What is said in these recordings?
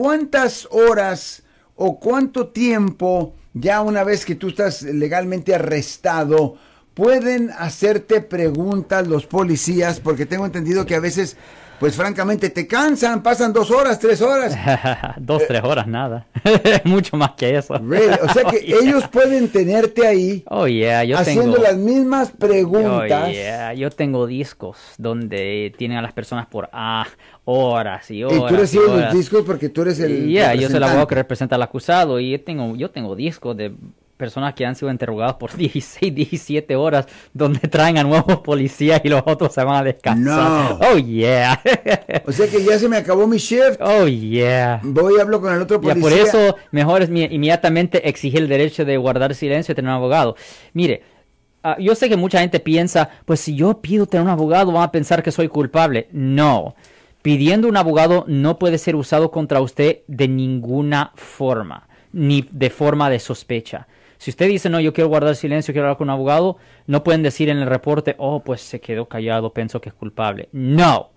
¿cuántas horas o cuánto tiempo, ya una vez que tú estás legalmente arrestado, pueden hacerte preguntas los policías? Porque tengo entendido que a veces pues francamente te cansan, pasan dos horas, tres horas. dos, tres horas, nada. Mucho más que eso. O sea que ellos pueden tenerte ahí oh, yeah, yo haciendo las mismas preguntas. Oh, yeah. Yo tengo discos donde tienen a las personas por ah, horas y horas. Y tú recibes los discos porque tú eres el. Yeah, yo soy el abogado que representa al acusado y yo tengo, yo tengo discos de personas que han sido interrogadas por 16, 17 horas, donde traen a nuevos policías y los otros se van a descansar. Oh, yeah. o sea que ya se me acabó mi shift. Oh, yeah. Voy y hablo con el otro policía. Ya por eso, mejor es inmediatamente exigir el derecho de guardar silencio y tener un abogado. Mire, ah, yo sé que mucha gente piensa, pues si yo pido tener un abogado, van a pensar que soy culpable. No. Pidiendo un abogado no puede ser usado contra usted de ninguna forma, ni de forma de sospecha. Si usted dice, no, yo quiero guardar silencio, quiero hablar con un abogado, no pueden decir en el reporte, oh, pues se quedó callado, pienso que es culpable. No.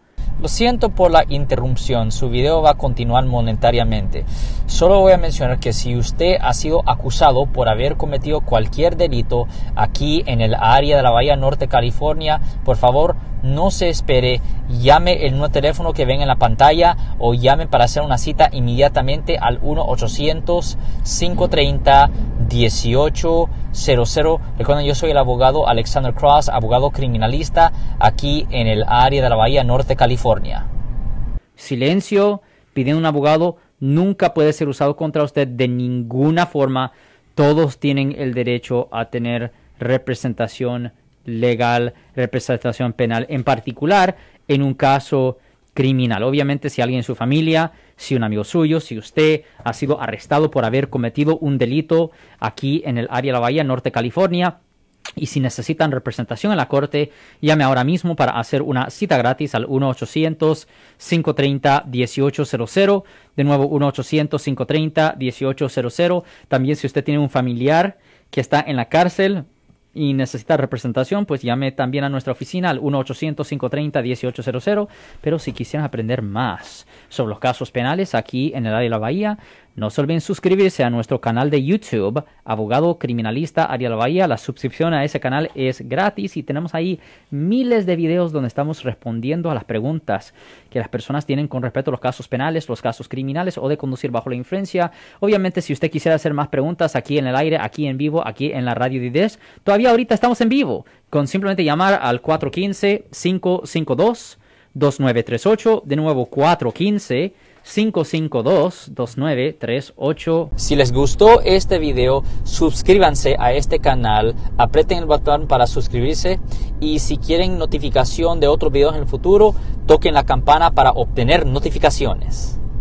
Lo siento por la interrupción, su video va a continuar monetariamente. Solo voy a mencionar que si usted ha sido acusado por haber cometido cualquier delito aquí en el área de la Bahía Norte, California, por favor no se espere, llame el nuevo teléfono que ven en la pantalla o llame para hacer una cita inmediatamente al 1-800-530-1800. Recuerden, yo soy el abogado Alexander Cross, abogado criminalista aquí en el área de la Bahía Norte, California. Silencio, pidiendo un abogado, nunca puede ser usado contra usted de ninguna forma. Todos tienen el derecho a tener representación legal, representación penal, en particular en un caso criminal. Obviamente, si alguien en su familia, si un amigo suyo, si usted ha sido arrestado por haber cometido un delito aquí en el área de la Bahía Norte, California, y si necesitan representación en la corte, llame ahora mismo para hacer una cita gratis al 1-800-530-1800. De nuevo, 1-800-530-1800. También si usted tiene un familiar que está en la cárcel, y necesita representación, pues llame también a nuestra oficina al 1-800-530-1800. Pero si quisieran aprender más sobre los casos penales aquí en el área de la Bahía, no se olviden suscribirse a nuestro canal de YouTube, Abogado Criminalista Ariel Bahía. La suscripción a ese canal es gratis y tenemos ahí miles de videos donde estamos respondiendo a las preguntas que las personas tienen con respecto a los casos penales, los casos criminales o de conducir bajo la influencia. Obviamente, si usted quisiera hacer más preguntas aquí en el aire, aquí en vivo, aquí en la radio Dides, todavía ahorita estamos en vivo con simplemente llamar al 415-552-2938. De nuevo, 415 552-2938. Si les gustó este video, suscríbanse a este canal, aprieten el botón para suscribirse y si quieren notificación de otros videos en el futuro, toquen la campana para obtener notificaciones.